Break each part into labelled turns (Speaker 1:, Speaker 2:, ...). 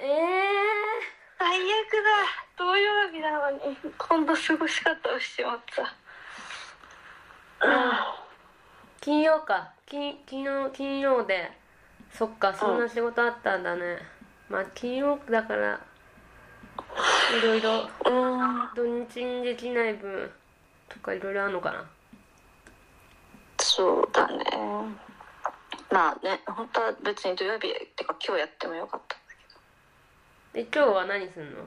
Speaker 1: ええ
Speaker 2: 最悪だ。土曜日なのに。今度過ごし方をしちまった
Speaker 1: 金曜か。金金曜金曜で。そっかそんな仕事あったんだね、まあ金曜だからいろいろ
Speaker 2: うん
Speaker 1: 土日にできない分とかいろいろあるのかな。
Speaker 2: そうだね。まあね本当は別に土曜日ってか今日やってもよかった
Speaker 1: で今日は何すんの？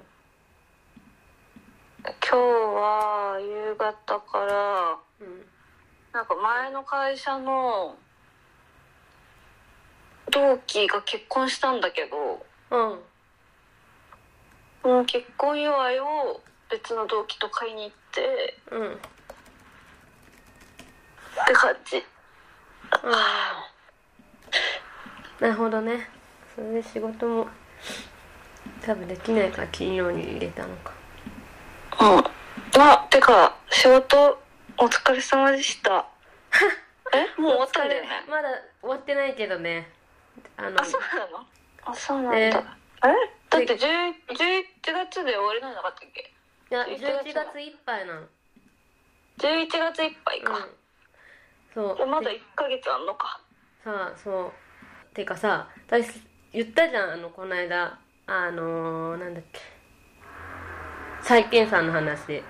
Speaker 2: 今日は夕方から
Speaker 1: うん。
Speaker 2: なんか前の会社の同期が結婚したんだけど
Speaker 1: うん。
Speaker 2: その結婚祝いを別の同期と買いに行って
Speaker 1: うん。
Speaker 2: って感じ。
Speaker 1: あなるほどね。それで仕事も多分できないから金曜に入れたのか。
Speaker 2: うんあてか仕事お疲れ様でした。えもう終わったんだよね？
Speaker 1: まだ終わってないけどね。あの
Speaker 2: あそうなの？あそうなんだ、
Speaker 1: え？
Speaker 2: えだって10 11月で終わりなんなかったっけ？
Speaker 1: いや
Speaker 2: 11
Speaker 1: 11月いっぱいなの。
Speaker 2: 11月いっぱいか、
Speaker 1: うん。そう。
Speaker 2: まだ
Speaker 1: で
Speaker 2: 1ヶ月あんのか。
Speaker 1: さあそう。てかさ私言ったじゃんあのこの間あのー、なんだっけ。債権さんの話。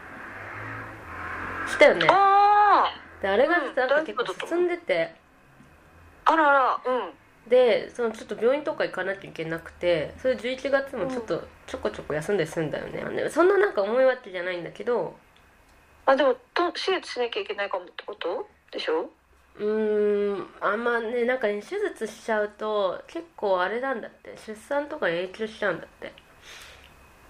Speaker 1: したよね。
Speaker 2: あ
Speaker 1: であれが
Speaker 2: うん
Speaker 1: なんか結構進んでて。
Speaker 2: ああららうん。
Speaker 1: でそのちょっと病院とか行かなきゃいけなくてそれ11月もちょっとちょこちょこ休んで済んだよね。でそんななんか重いわけじゃないんだけど。
Speaker 2: あでもと手術しなきゃいけないかもってこと？でしょ？
Speaker 1: うーんあんまねなんかね手術しちゃうと結構あれなんだって出産とかに影響しちゃうんだって。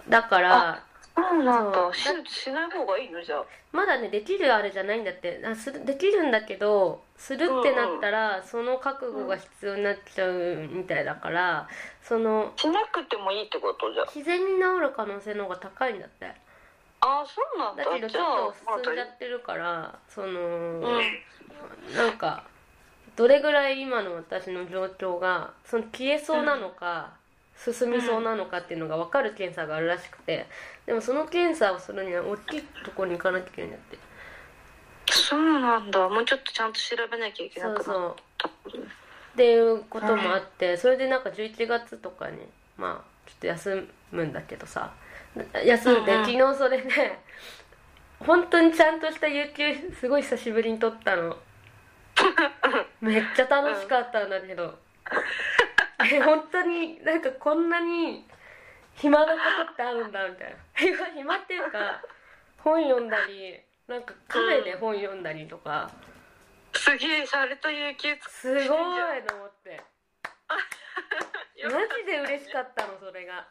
Speaker 1: だから
Speaker 2: そうなんだ。
Speaker 1: そう
Speaker 2: 手術しない方がいいの？じゃあ。
Speaker 1: まだねできるあれじゃないんだって。あするできるんだけどするってなったら、その覚悟が必要になっちゃうみたいだからその
Speaker 2: しなくてもいいってことじゃ。
Speaker 1: 自然に治る可能性の方が高いんだって
Speaker 2: ああそうなんだ。
Speaker 1: だけどちょっと進んじゃってるからその、
Speaker 2: うん。
Speaker 1: なんかどれぐらい今の私の状況がその消えそうなのか、進みそうなのかっていうのが分かる検査があるらしくてでもその検査をするには大きいところに行かなきゃいけないんだって。
Speaker 2: そうなんだ。もうちょっとちゃんと調べなきゃいけなくなっ
Speaker 1: そうそう。
Speaker 2: って
Speaker 1: いうこともあってそれでなんか11月とかにまあちょっと休むんだけどさ休んで、
Speaker 2: うんうん。
Speaker 1: 昨日それで本当にちゃんとした有給すごい久しぶりに取ったの。めっちゃ楽しかったんだけど、え本当になんかこんなに暇なことってあるんだみたいな。暇暇っていうか本読んだりなんかカフェで本読んだりとか、
Speaker 2: すげえシャレと有給つ
Speaker 1: すごいと思って。マジで嬉しかったのそれが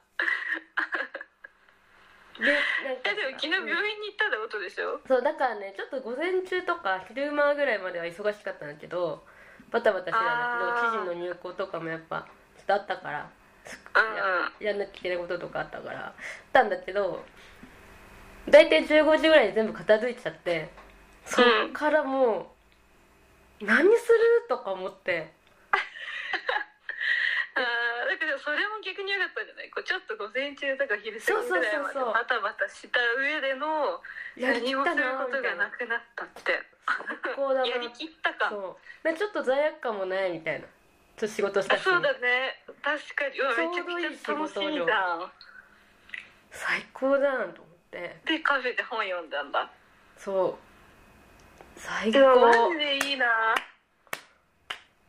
Speaker 1: でなんか
Speaker 2: えでも昨日病院に行ったってことでしょ？
Speaker 1: そうだからねちょっと午前中とか昼間ぐらいまでは忙しかったんだけどバタバタしてたんだけど記事の入稿とかもやっぱちょっとあったから
Speaker 2: うん
Speaker 1: ややんなきゃいけないこととかあったからあったんだけど大体15時ぐらいに全部片付いちゃってそっからもう何する？とか思って
Speaker 2: それも逆に良かったんじゃない？こうちょっと午前中とか昼過ぎぐらいまでバタバタした上での
Speaker 1: やりきった
Speaker 2: 何もする
Speaker 1: な
Speaker 2: ことが
Speaker 1: な
Speaker 2: なくなったって。
Speaker 1: こうだな。
Speaker 2: やりきったか。
Speaker 1: そう。でちょっと罪悪感もないみたいな。ちょっと仕事したし。
Speaker 2: あそうだね。確かに。うわめちゃくちゃ楽しいじゃん。
Speaker 1: 最高だなと思って。
Speaker 2: でカフェで本読んだんだ。
Speaker 1: そう。最
Speaker 2: うわマ
Speaker 1: 高
Speaker 2: ジでいいな。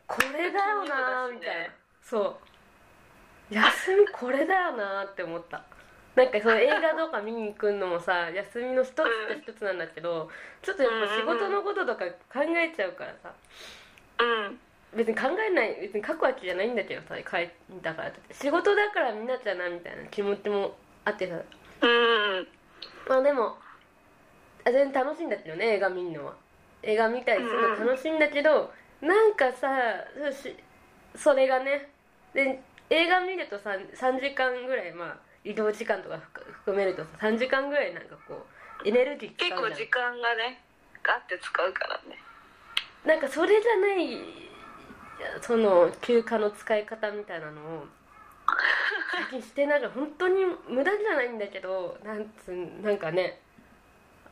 Speaker 1: これだよなみたいな。そう休みこれだよなって思った。なんかその映画とか見に行くのもさ休みの一つと一つなんだけどちょっとやっぱ仕事のこととか考えちゃうからさ。
Speaker 2: うん。
Speaker 1: 別に考えない別に書くわけじゃないんだけどさ書いたからって仕事だから見なきゃなみたいな気持ちもあってさ。
Speaker 2: うん。
Speaker 1: まあでもあ全然楽しいんだけどね映画見るのは。映画見たりするの楽しいんだけど、なんかさそれがねで映画見るとさ3時間ぐらいまあ移動時間とか含含めるとさ3時間ぐらいなんかこうエネルギー
Speaker 2: 結構時間がねガッて使うからね。
Speaker 1: なんかそれじゃないその休暇の使い方みたいなのを気してなんか本当に無駄じゃないんだけどなんつうなんかね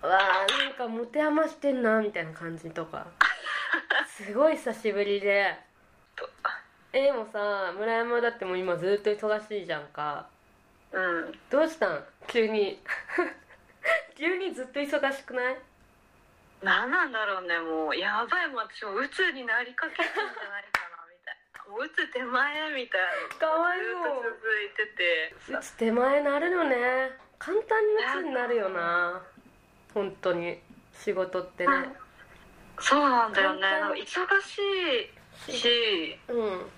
Speaker 1: うわーなんか持て余してんなみたいな感じとか。すごい久しぶりで。
Speaker 2: と
Speaker 1: えでもさ村山だってもう今ずっと忙しいじゃんか。
Speaker 2: うん。
Speaker 1: どうしたん？急に。急にずっと忙しくない？
Speaker 2: 何なんだろうねもう。やばいもう私も鬱になりかけてんじゃないかなみたいな。もう鬱手前みたいな
Speaker 1: かわい
Speaker 2: ずっと
Speaker 1: そう。
Speaker 2: 続いてて。
Speaker 1: うつ手前なるよね。簡単にうつになるよな。本当に。仕事ってね。
Speaker 2: そうなんだよね。忙しいし。
Speaker 1: うん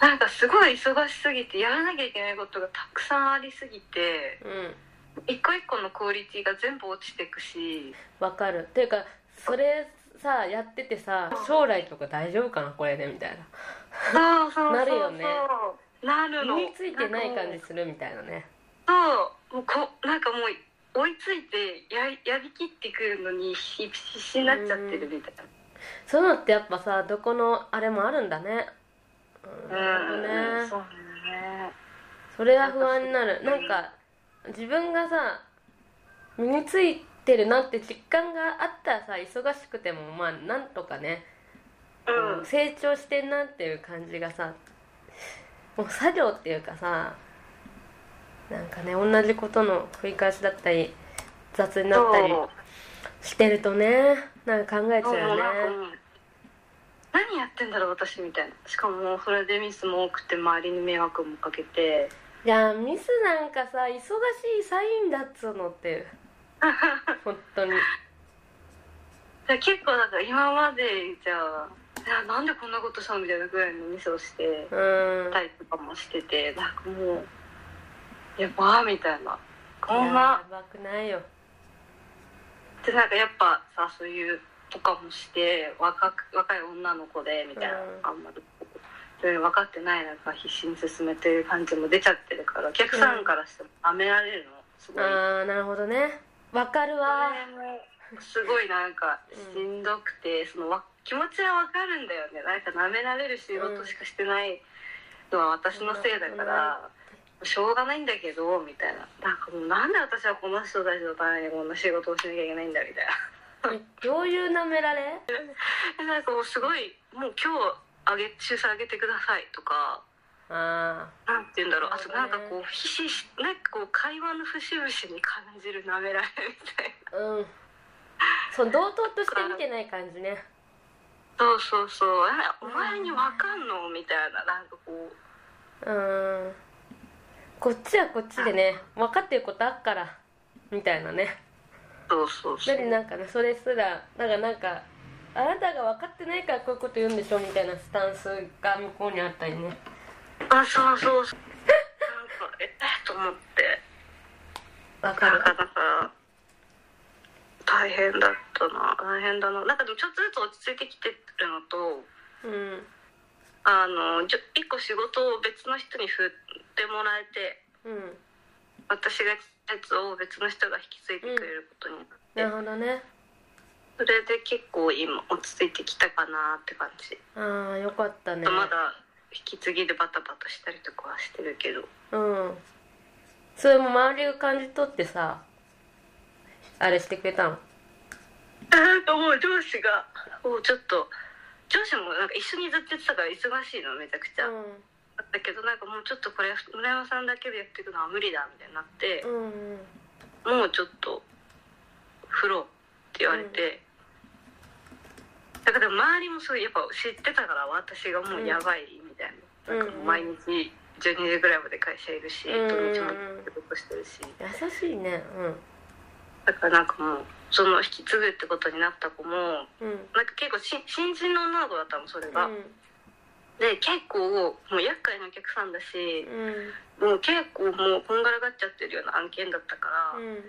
Speaker 2: なんかすごい忙しすぎてやらなきゃいけないことがたくさんありすぎて
Speaker 1: うん。
Speaker 2: 一個一個のクオリティが全部落ちていくし。
Speaker 1: わかる。っていうかそれさやっててさ将来とか大丈夫かなこれでみたいな。
Speaker 2: そうそうそうそう。
Speaker 1: なるよね。
Speaker 2: なるの。
Speaker 1: 身についてない感じするみたいなね。
Speaker 2: そう。もうこなんかもう追いついてややりきってくるのに必必死になっちゃってるみたいな。
Speaker 1: そういうのってやっぱさどこのあれもあるんだね。うんなるほどね。
Speaker 2: そうね。
Speaker 1: それは不安になる。なんか自分がさ身についてるなって実感があったらさ忙しくてもまあなんとかね、こ
Speaker 2: うん。
Speaker 1: う成長してんなっていう感じがさもう作業っていうかさなんかね同じことの繰り返しだったり雑になったりしてるとねなんか考えちゃ
Speaker 2: そう
Speaker 1: よね
Speaker 2: 何やってんだろう私みたいな。しかももうそれでミスも多くて周りに迷惑もかけて。
Speaker 1: いやミスなんかさ忙しいサインだっつうのって。本当に。
Speaker 2: で結構なんか今までじゃあいやなんでこんなことしたのみたいなぐらいのミスをして
Speaker 1: うん。
Speaker 2: たりとかもしててなんかもうやばーみたいな。こんな。
Speaker 1: やばくないよ。
Speaker 2: でなんかやっぱさそういうとかもして若く若い女の子でみたいな、
Speaker 1: うん。
Speaker 2: あんまり。分かってない中必死に進めてる感じも出ちゃってるからお客さんからしても舐められるのすごい、
Speaker 1: ああなるほどね。わかるわ。
Speaker 2: すごいなんかしんどくて、そのわ気持ちは分かるんだよね。なんか舐められる仕事しかしてないのは私のせいだから、しょうがないんだけどみたいな。なんかもうなんで私はこの人たちのためにこんな仕事をしなきゃいけないんだみたいな。
Speaker 1: えどういう舐められ？
Speaker 2: えなんかもうすごいもう今日あげ出産あげてくださいとか
Speaker 1: あ
Speaker 2: なんて言うんだろう。あと
Speaker 1: な
Speaker 2: んかこうひしひしなんかこう会話の節々に感じる舐められみたいな。
Speaker 1: あうん。そう同等として見てない感じね。
Speaker 2: そうそうそう。えお前にわかんのみたいな。なんかこう。
Speaker 1: うん。こっちはこっちでね分かってることあっからみたいなね
Speaker 2: そうそうそう。
Speaker 1: でなんかねそれすらだからなんかあなたが分かってないからこういうこと言うんでしょみたいなスタンスが向こうにあったりね。
Speaker 2: あそうそうそう。なんかえっと思って。
Speaker 1: 分かる。
Speaker 2: なんかだから大変だったな。大変だな。なんかでもちょっとずつ落ち着いてきてるのと
Speaker 1: うん。
Speaker 2: あの一個仕事を別の人に振ってもらえて
Speaker 1: うん。
Speaker 2: 私がやつを別の人が引き継いでくれることになって、
Speaker 1: なるほどね。
Speaker 2: それで結構今落ち着いてきたかなって感じ、
Speaker 1: ああよかったね。
Speaker 2: まだ引き継ぎでバタバタしたりとかはしてるけど。
Speaker 1: うん。それも周りが感じ取ってさあれしてくれたの？
Speaker 2: なんかもう上司がもうちょっと上司もなんか一緒にずっとやってたから忙しいのめちゃくちゃ、
Speaker 1: う
Speaker 2: だったけどなんかもうちょっとこれ村山さんだけでやっていくのは無理だみたいになって、
Speaker 1: んうん。
Speaker 2: もうちょっと振ろうって言われて、だからでも周りもそうやっぱ知ってたから私がもうやばいみたいな,、
Speaker 1: うん
Speaker 2: なん。かもう毎日12時ぐらいまで会社いるし、
Speaker 1: うん
Speaker 2: 土日も仕事してるし。
Speaker 1: 優しいね。
Speaker 2: だからなんかもうその引き継ぐってことになった子も
Speaker 1: うんうん。
Speaker 2: なんか結構し新人の女の子だったのそれが、
Speaker 1: うん
Speaker 2: で結構もう厄介なお客さんだし、
Speaker 1: うん。
Speaker 2: もう結構もうこんがらがっちゃってるような案件だったから、
Speaker 1: うん。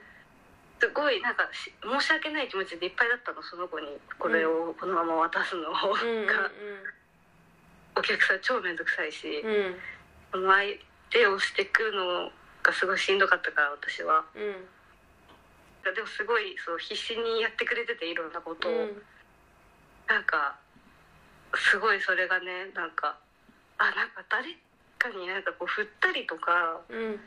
Speaker 2: すごいなんかし申し訳ない気持ちでいっぱいだったのその子に。これをこのまま渡すのが、
Speaker 1: うん
Speaker 2: お客さん超面倒くさいし、
Speaker 1: うん。
Speaker 2: 相手をしてくのがすごいしんどかったから私は。
Speaker 1: うん。
Speaker 2: でもすごいそう必死にやってくれてていろんなことを、
Speaker 1: うん。
Speaker 2: なんかすごいそれがねなんかあなんか誰かになんかこう振ったりとか
Speaker 1: うん。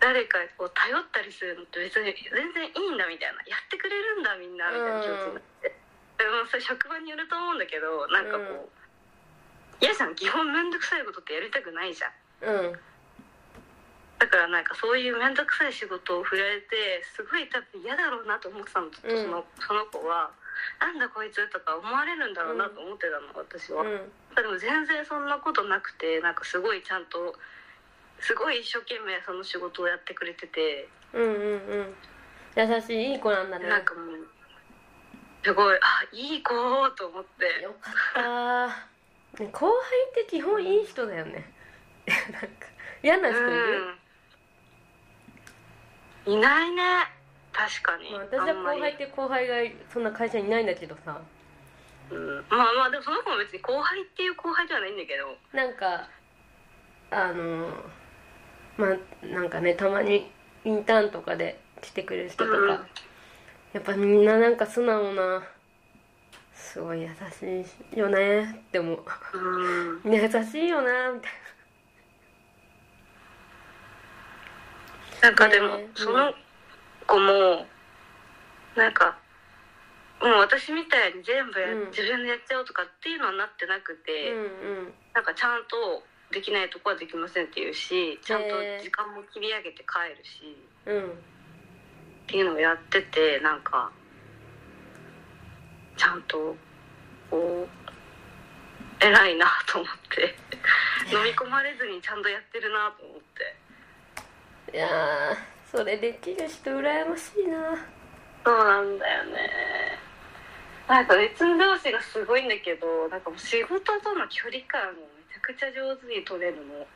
Speaker 2: 誰かこう頼ったりするのって別に全然いいんだみたいな。やってくれるんだみんなみたいな気持ちになって、でもそれ職場によると思うんだけどなんかこう、嫌じゃん基本面倒くさいことってやりたくないじゃん。
Speaker 1: うん。
Speaker 2: だからなんかそういう面倒くさい仕事を振られてすごい多分嫌だろうなと思ってたのとその,、その子は「なんだこいつ」とか思われるんだろうなと思ってたの私は、
Speaker 1: うん。
Speaker 2: でも全然そんなことなくてなんかすごいちゃんとすごい一生懸命その仕事をやってくれてて、
Speaker 1: うんうんうん。優しいいい子なんだね。
Speaker 2: なんかもうすごいあいい子と思って。
Speaker 1: よかったね後輩って基本いい人だよね。なんか嫌な人いる、
Speaker 2: うん。いないね確かに、
Speaker 1: まあ、私は後輩って後輩がそんな会社にいないんだけどさ。
Speaker 2: うん、まあまあでもその子も別に後輩っていう後輩ではないんだけど。
Speaker 1: なんかあのまあなんかねたまにインターンとかで来てくれる人とか、
Speaker 2: うん
Speaker 1: やっぱみんななんか素直なすごい優しいよねって思う。
Speaker 2: うん。
Speaker 1: 優しいよなみたい
Speaker 2: な。んかでも、
Speaker 1: ね
Speaker 2: その子もなんかもう私みたいに全部や、
Speaker 1: うん
Speaker 2: 自分でやっちゃおうとかっていうのはなってなくて、
Speaker 1: なうん。
Speaker 2: なんかちゃんとできないとこはできませんって言うしちゃんと時間も切り上げて帰るし
Speaker 1: うん。うん
Speaker 2: っていうのをやっててなんかちゃんとこう偉いなと思って飲み込まれずにちゃんとやってるなと思って。
Speaker 1: いやーそれできる人羨ましいな。
Speaker 2: そうなんだよね。なんか別の上司がすごいんだけどなんかもう仕事との距離感をめちゃくちゃ上手に取れるの。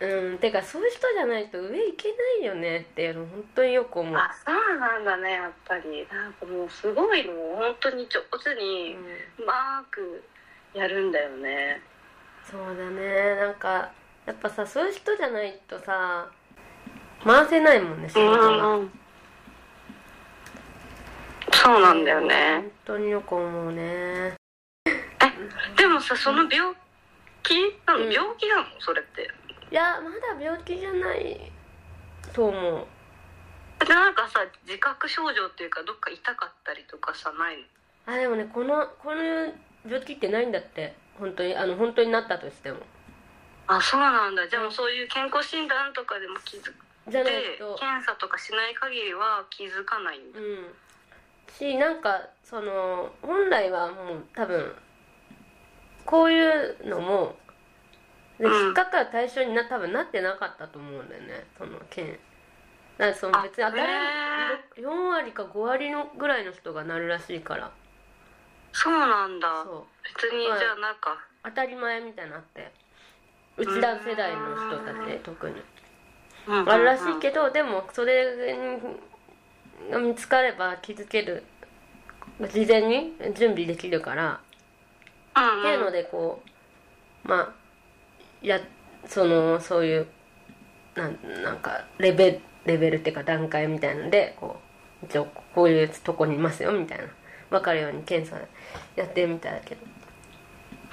Speaker 1: うんてかそういう人じゃないと上行けないよねっていうの本当によく思う、
Speaker 2: あそうなんだねやっぱり。なんかもうすごいの。本当に上手に
Speaker 1: うん。
Speaker 2: うまくやるんだよね。
Speaker 1: そうだね。なんかやっぱさそういう人じゃないとさ回せないもんね仕事が。
Speaker 2: うんそうなんだよね。
Speaker 1: 本当によく思うね。
Speaker 2: でもさその病気？なの、
Speaker 1: うん。
Speaker 2: 病気なの？それって。
Speaker 1: いやまだ病気じゃないと思う。
Speaker 2: でなんかさ自覚症状っていうかどっか痛かったりとかさないの？
Speaker 1: あでもねこのこの病気ってないんだって。本当にあの本当になったとしても。
Speaker 2: あそうなんだ。じゃあもうそういう健康診断とかでも気づ
Speaker 1: じゃない
Speaker 2: で
Speaker 1: と
Speaker 2: 検査とかしない限りは気づかないんだ。
Speaker 1: うん。しなんかその本来はもう多分こういうのもで
Speaker 2: うん。
Speaker 1: 引っかかる対象にな多分なってなかったと思うんだよね。その件。だからその
Speaker 2: あ
Speaker 1: 別に当たり
Speaker 2: へ
Speaker 1: 4割か5割のぐらいの人がなるらしいから。
Speaker 2: そうなんだ。
Speaker 1: そう。
Speaker 2: 別にじゃあなんか。
Speaker 1: 当たり前みたいになって。うちら世代の人たちね特にあるらしいけどでもそれが見つかれば気づける事前に準備できるからっていうのでこうまあやそのそういうなんなんかレベルレベルっていうか段階みたいのでこう一応こういうとこにいますよみたいな。分かるように検査やってるみたいだけど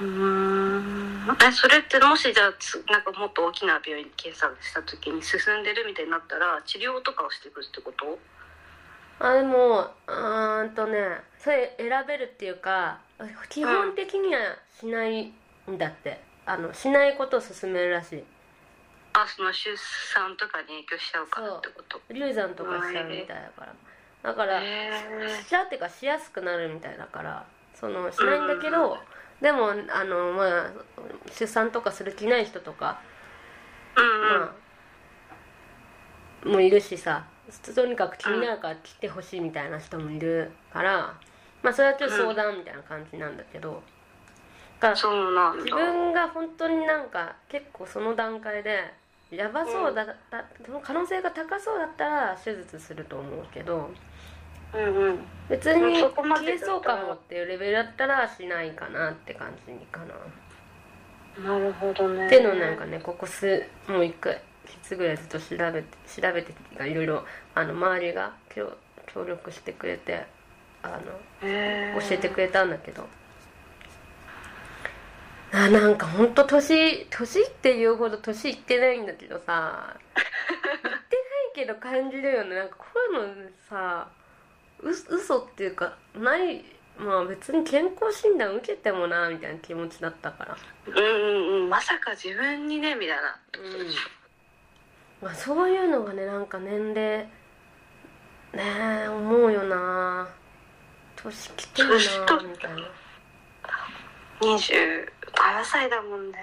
Speaker 2: うーん。えそれってもしじゃあつなんかもっと大きな病院に検査した時に進んでるみたいになったら治療とかをしていくってこと？
Speaker 1: あでもうーんとねそれ選べるっていうか基本的にはしないんだって。あのしないことを勧めるらしい。
Speaker 2: あその出産とかに影響しちゃうからってこと？
Speaker 1: 流産とかしちゃうみたいだから。だから
Speaker 2: へ
Speaker 1: しちゃうっていうかしやすくなるみたいだからそのしないんだけどでもあのまあ出産とかする気ない人とか
Speaker 2: うんうん、
Speaker 1: まあもういるしさとにかく気になるから来てほしいみたいな人もいるからまあそれはちょっと相談みたいな感じなんだけどだから
Speaker 2: そうなんだ。
Speaker 1: 自分が本当になんか結構その段階でやばそうだった、その可能性が高そうだったら手術すると思うけど
Speaker 2: うんうん。
Speaker 1: 別に消えそうかもっていうレベルだったらしないかなって感じかな。
Speaker 2: なるほどね。
Speaker 1: っていうのをなんかねここ数もう一回つぐらいずっと調べて調べていろいろあの周りが協協力してくれてあの
Speaker 2: へー。
Speaker 1: 教えてくれたんだけど。あなんかほんと年年っていうほど年いってないんだけどさ。言ってないけど感じるよね。なんかこういうのさう嘘っていうかないまあ別に健康診断受けてもなみたいな気持ちだったから。
Speaker 2: うんうんうん。まさか自分にねみたいな。
Speaker 1: うん。まあそういうのがねなんか年齢ねえ思うよな。年きてるなみたいな。
Speaker 2: 27歳だもんね。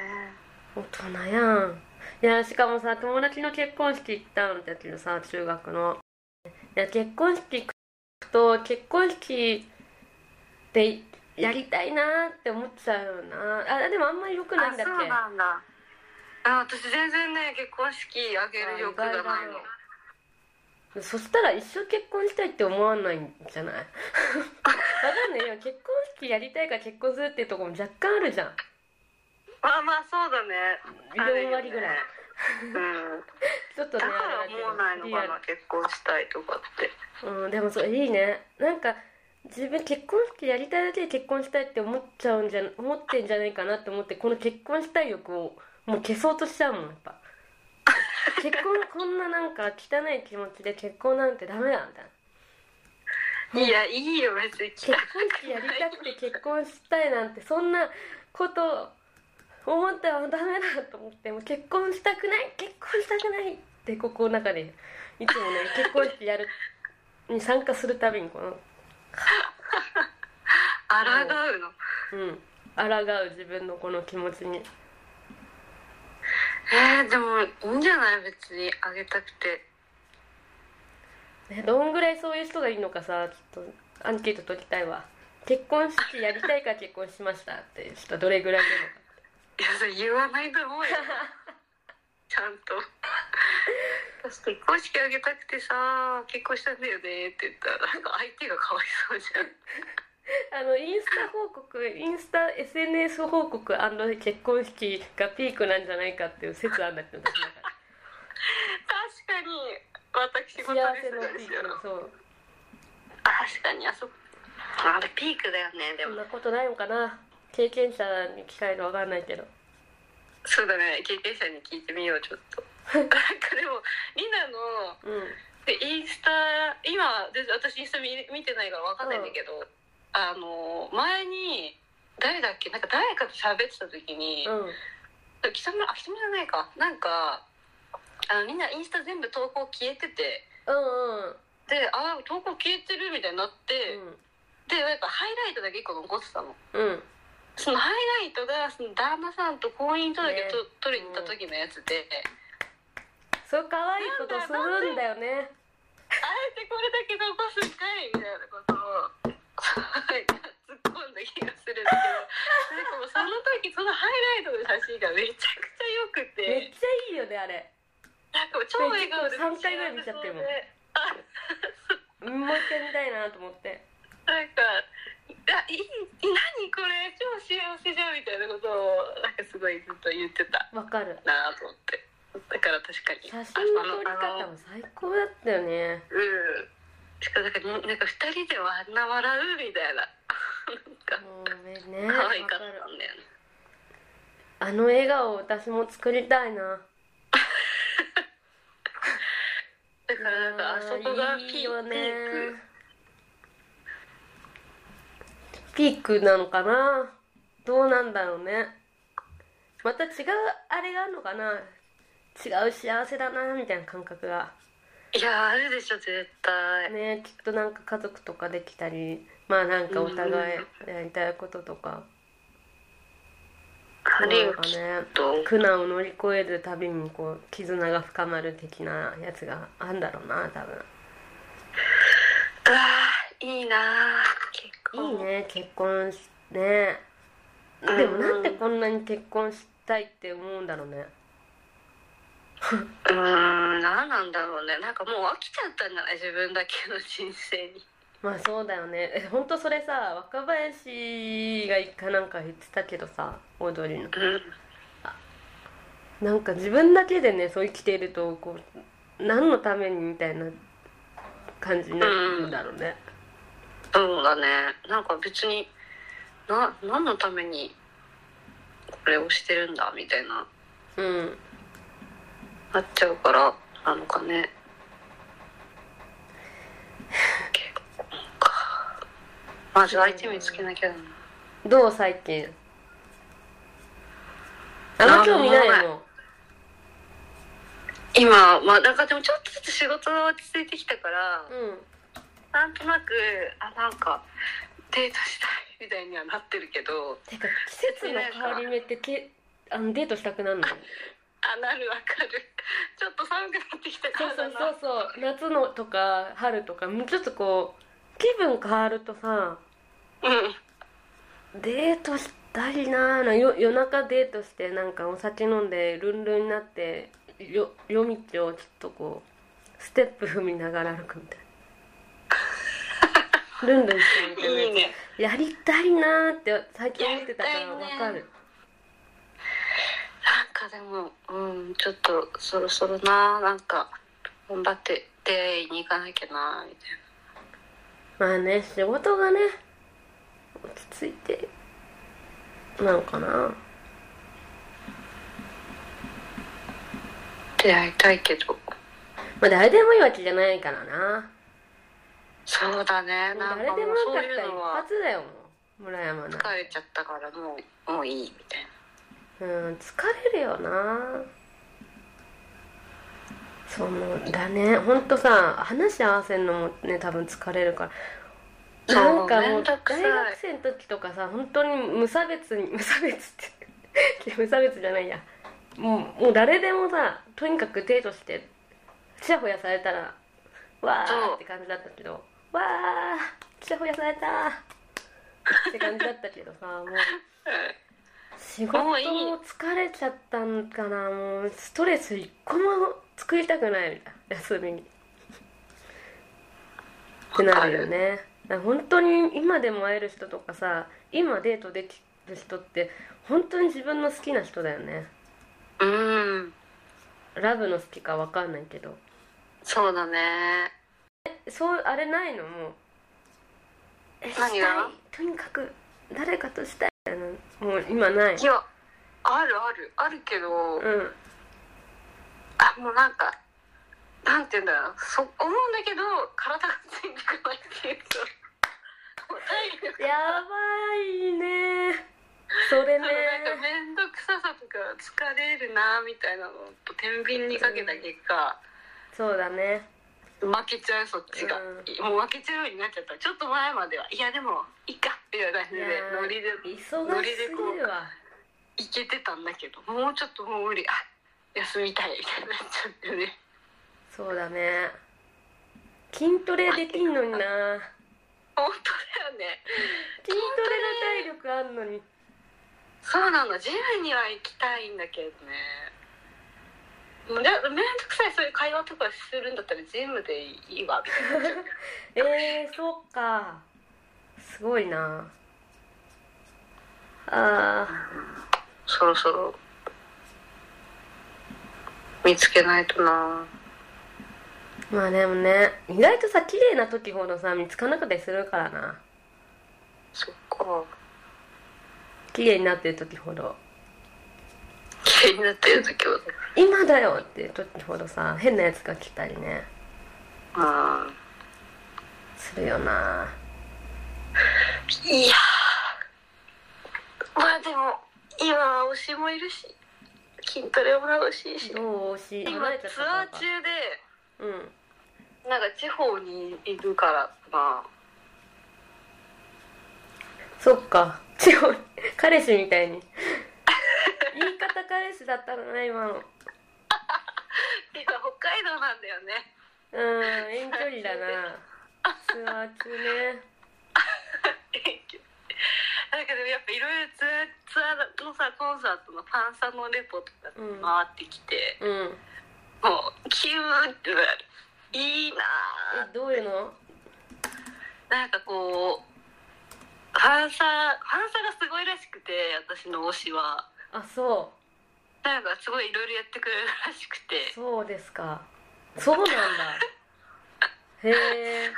Speaker 1: 大人やん。いやしかもさ友達の結婚式行ったんだけどさ中学の。いや結婚式行くと結婚式でやりたいなって思っちゃうよな。あでもあんまり良くないんだっけ？
Speaker 2: あそうなんだ。あ私全然ね結婚式あげる欲がないの。
Speaker 1: そしたら一生結婚したいって思わないんじゃない？わかんない。よ結婚式やりたいから結婚するっていうところも若干あるじゃん。
Speaker 2: まあまあそうだね。
Speaker 1: 4割ぐらい。
Speaker 2: うん
Speaker 1: ちょっとね
Speaker 2: だから思わないのかな結婚したいとかって。
Speaker 1: うん、でもそれいいね。なんか自分結婚式やりたいだけで結婚したいって思っちゃうんじゃ思ってんじゃないかなって思ってこの結婚したい欲をもう消そうとしちゃうもんやっぱ。結婚こんななんか汚い気持ちで結婚なんてダメだみたいな。い
Speaker 2: やいいよ別に。
Speaker 1: 結婚式やりたくて結婚したいなんてそんなこと思ってはダメだと思ってもう結婚したくない結婚したくないってここの中でいつもね 結婚式やるに参加するたびにこの
Speaker 2: 抗うの？
Speaker 1: うん。抗う自分のこの気持ちに。
Speaker 2: えー、でもいいんじゃない？別にあげたくて。
Speaker 1: ねどんぐらいそういう人がいるのかさちょっとアンケート取りたいわ。結婚式やりたいから結婚しましたって人はどれぐらいいるのか
Speaker 2: いやそれ言わないと思うよ。ちゃんと。私結婚式あげたくてさ結婚したんだよねって言ったらなんか相手がかわいそうじゃん。
Speaker 1: あのインスタ報告インスタ SNS 報告結婚式がピークなんじゃないかっていう説あんだけど
Speaker 2: 確かに。私事
Speaker 1: 幸
Speaker 2: ですよ。
Speaker 1: クそう。
Speaker 2: 確かにあそこ。あれピークだよねでも。
Speaker 1: そんなことないのかな経験者に聞かれるわかんないけど。
Speaker 2: そうだね経験者に聞いてみようちょっと。なんかでもリナの
Speaker 1: うん。
Speaker 2: でインスタ今で私インスタ見見てないから分かんないんだけど、あの前に誰だっけなんか誰かと喋ってた時に、
Speaker 1: うん。
Speaker 2: 北村あ北村じゃないか。なんかあのみんなインスタ全部投稿消えてて
Speaker 1: うんうん。
Speaker 2: であ投稿消えてるみたいになって、でやっぱハイライトだけ1個残ってたの。
Speaker 1: うんうん
Speaker 2: そのハイライトがその旦那さんと婚姻届
Speaker 1: ね
Speaker 2: と、取りに行った時のやつで、
Speaker 1: そう可愛いことするんだよね。
Speaker 2: あえてこれだけ残すんかいみたいなことをはい突っ込んだ気がするんだけどなんかもうその時そのハイライトの写真がめちゃくちゃ良く
Speaker 1: めってちゃいいよねあれ。
Speaker 2: なんか超笑顔で
Speaker 1: 3回ぐらい見ちゃってるももう一回見たいなと思って。
Speaker 2: なんか「あいい 何これ超幸せじゃん」みたいなことをなんかすごいずっと言ってた。
Speaker 1: わかる。
Speaker 2: なと思って。だから確かに。
Speaker 1: 写真の撮り方も最高だったよね。
Speaker 2: うん。しかもなんかなんか2人ではあんな笑うみたいな。なんか
Speaker 1: ねね
Speaker 2: 可愛かったんだよね。
Speaker 1: あの笑顔私も作りたいな。
Speaker 2: だからなんかあそこがピ
Speaker 1: いいよね
Speaker 2: ピーク
Speaker 1: なのかな？どうなんだろうね。また違うあれがあるのかな？違う幸せだなみたいな感覚が。
Speaker 2: いやあるでしょ絶対。
Speaker 1: ねきっとなんか家族とかできたりまあなんかお互いやりたいこととか。
Speaker 2: あるよ
Speaker 1: なんかね。
Speaker 2: と
Speaker 1: 苦難を乗り越えるたびにこう絆が深まる的なやつがあんだろうな多分。
Speaker 2: うわーいいな結
Speaker 1: い
Speaker 2: 構
Speaker 1: いね結婚しね。でもなんでこんなに結婚したいって思うんだろうね。
Speaker 2: うーん何なんだろうね。なんかもう飽きちゃったんじゃない？自分だけの人生に。
Speaker 1: まあそうだよね。え本当それさ若林が一回なんか言ってたけどさ踊りの。
Speaker 2: うん。
Speaker 1: なんか自分だけでねそう生きているとこう何のためにみたいな感じになるんだろうね、
Speaker 2: そうだね。なんか別にな何のためにあれをしてるんだみたいな
Speaker 1: うん。
Speaker 2: なっちゃうからなのかね。結婚か。まず相手見つけなきゃだな。
Speaker 1: どう最近？あんま興味ないの？
Speaker 2: 今まあなんかでもちょっとずつ仕事が落ち着いてきたから、
Speaker 1: うん
Speaker 2: なんとなくあなんかデートしたいみたいにはなってるけど。
Speaker 1: てか季節の変わり目ってけあのデートしたくなるの？
Speaker 2: あなるわかる。ちょっと寒くなってきたか
Speaker 1: そうそうそうそう。夏のとか春とかもうちょっとこう気分変わるとさ
Speaker 2: うん。
Speaker 1: デートしたいなーなよ夜中デートしてなんかお酒飲んでルンルンになってよ夜道をちょっとこうステップ踏みながら歩くみたいなルンルンしてみたいなやつ
Speaker 2: いいね。
Speaker 1: やりたいなーって最近思ってたからわかる、
Speaker 2: なんかでもうんちょっとそろそろななんか頑張って出会いに行かなきゃなみたいな。
Speaker 1: まあね仕事がね落ち着いてなのかな。
Speaker 2: 出会いたいけど。
Speaker 1: まあ誰でもいいわけじゃないからな
Speaker 2: そうだね。なん
Speaker 1: 誰でもよ
Speaker 2: かもうそういうのは。
Speaker 1: 発だよもう村山な
Speaker 2: 疲れちゃったからもうもういいみたい
Speaker 1: うん疲れるよな。そうだね。ほんとさ話合わせんのもね多分疲れるから。なんかもう大学生の時とかさ本当に無差別に 無差別って無差別じゃないや。もうもう誰でもさとにかくデートしてちやほやされたらわーって感じだったけどわーちやほやされた。って感じだったけどさもう。
Speaker 2: な
Speaker 1: 仕事も疲れちゃったんかなもう。ストレス一個も作りたくない。みたいな休みに。ってなるよね。本当に今でも会える人とかさ今デートできる人って本当に自分の好きな人だよね。
Speaker 2: うん。
Speaker 1: ラブの好きか分かんないけど。
Speaker 2: そうだね
Speaker 1: そうあれないの？もう。え
Speaker 2: 何が？
Speaker 1: したい。とにかく誰かとしたいみたいなもう今ない。
Speaker 2: いやあるある。あるけど、
Speaker 1: うん。
Speaker 2: あもうなんかなんて言うんだろう。そ思うんだけど体がついてこないっていうか。もう体力
Speaker 1: やばいね。それね。
Speaker 2: なんか面倒くささとか疲れるなみたいなのと天秤にかけた結果、
Speaker 1: そうだね
Speaker 2: 負けちゃうそっちが、
Speaker 1: うん。
Speaker 2: もう負けちゃうようになっちゃった。ちょっと前まではいやでもいいか。みたいな感じでノリで
Speaker 1: 忙しすぎるわ。
Speaker 2: いけてたんだけどもうちょっともう無理あ休みたいみたいになっちゃってね。
Speaker 1: そうだね。筋トレできんのにな。
Speaker 2: 本当だよね。
Speaker 1: 筋トレの体力あんのに。
Speaker 2: そうなのジムには行きたいんだけどねめんどくさいそういう会話とかするんだったらジムでいいわみたいにな。
Speaker 1: えー、そっか。すごいな。あ
Speaker 2: そろそろ見つけないとな。
Speaker 1: ーまあでもね意外とさ綺麗な時ほどさ見つかなかったりするからな。
Speaker 2: そっか。
Speaker 1: 綺麗になってる時ほど
Speaker 2: 綺麗になってる時は
Speaker 1: 今だよって時ほどさ変なやつが来たりね。
Speaker 2: あ
Speaker 1: するよな。
Speaker 2: ーいやー。まあでも今は推しもいるし。筋トレも欲しいし。
Speaker 1: どう惜し？い
Speaker 2: 今ツアー中で
Speaker 1: うん。
Speaker 2: なんか地方にいるからまあ
Speaker 1: そっか。地方彼氏みたいに言い方彼氏だったのね今の。
Speaker 2: 今北海道なんだよね。
Speaker 1: うん遠距離だな。ツアー中ね。
Speaker 2: なんかでもやっぱいろいろツアーツアーのさコンサートのファンサのレポとか
Speaker 1: うん
Speaker 2: 回ってきて、
Speaker 1: うん。
Speaker 2: もうキューってなる。いいな
Speaker 1: えどういうの？
Speaker 2: ぁなんかこうファンサファンサがすごいらしくて私の推しは
Speaker 1: あそ
Speaker 2: なんかすごいいろいろやってくれるらしく
Speaker 1: う
Speaker 2: て。
Speaker 1: そうですか。そうなんだ。へえ。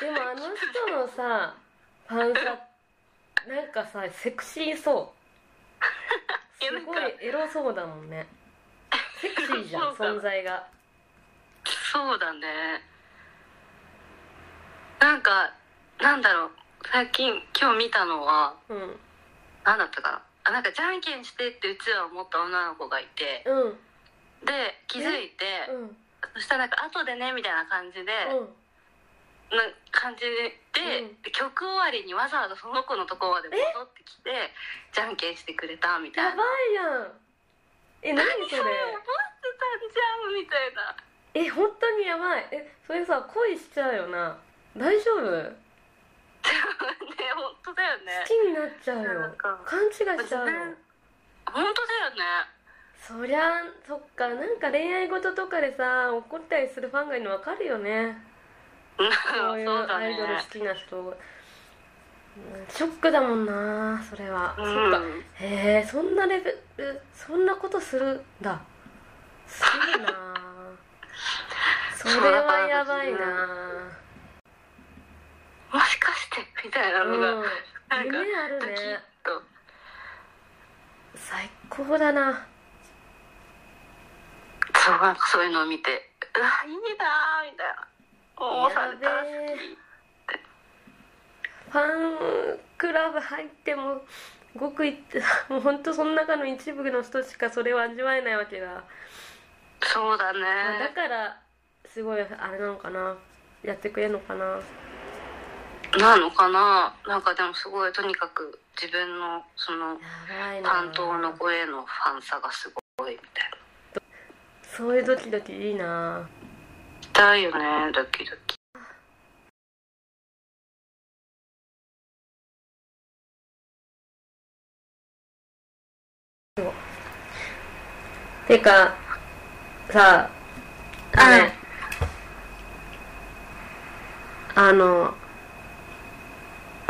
Speaker 1: ででもあの人のさ ファンサなんかさセクシーそ
Speaker 2: いや
Speaker 1: すごいエロそうだもんね。セクシーじゃん存在が。
Speaker 2: そうだね。なんかなんだろう。最近今日見たのは
Speaker 1: うん。
Speaker 2: 何だったかなあなんかじゃんけんしてってうちは思った女の子がいて
Speaker 1: うん。うん
Speaker 2: で気づいて
Speaker 1: うん。
Speaker 2: そしたらなんか後でねみたいな感じで、な感じで、
Speaker 1: う
Speaker 2: 曲終わりにわざわざその子のとこまで戻ってきてじゃんけんしてくれたみたいな。
Speaker 1: やばいやん。え何それ？
Speaker 2: 覚えてたんじゃんみたいな。
Speaker 1: え本当にやばい。えそれさ恋しちゃうよな。大丈夫？
Speaker 2: ね本当だよね。
Speaker 1: 好きになっちゃうよ。勘違いしちゃうの
Speaker 2: 本当だよね。
Speaker 1: そりゃそっか。なんか恋愛事とかでさ怒ったりするファンがいるの分かるよね。そういうアイドル好
Speaker 2: ね
Speaker 1: きな人。うんショックだもんなそれは、
Speaker 2: う
Speaker 1: そっか。
Speaker 2: ん
Speaker 1: へえそんなレベルそんなことするんだ。すごいな。それはやばいな
Speaker 2: かしてみたいなのが、
Speaker 1: うん。
Speaker 2: なん
Speaker 1: あるね。
Speaker 2: と。
Speaker 1: 最高だな。
Speaker 2: そうなんかそういうのを見てうわいいなーみたいな。おーされた
Speaker 1: ファンクラブ入ってもごくい もう本当その中の一部の人しかそれを味わえないわけだ、
Speaker 2: そうだね。
Speaker 1: まあだからすごいあれなのかな。やってくれるのかな
Speaker 2: なのかな？なんかでもすごいとにかく自分のその担当の子へのファンさがすごいみたいな。
Speaker 1: そういうドキドキいいな。
Speaker 2: だよねドキドキ。
Speaker 1: てかさあれ、あの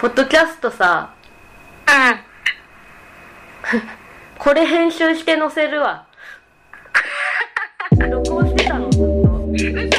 Speaker 1: ポッドキャストさ。これ編集して載せるわ。録音してたのずっと。
Speaker 2: うん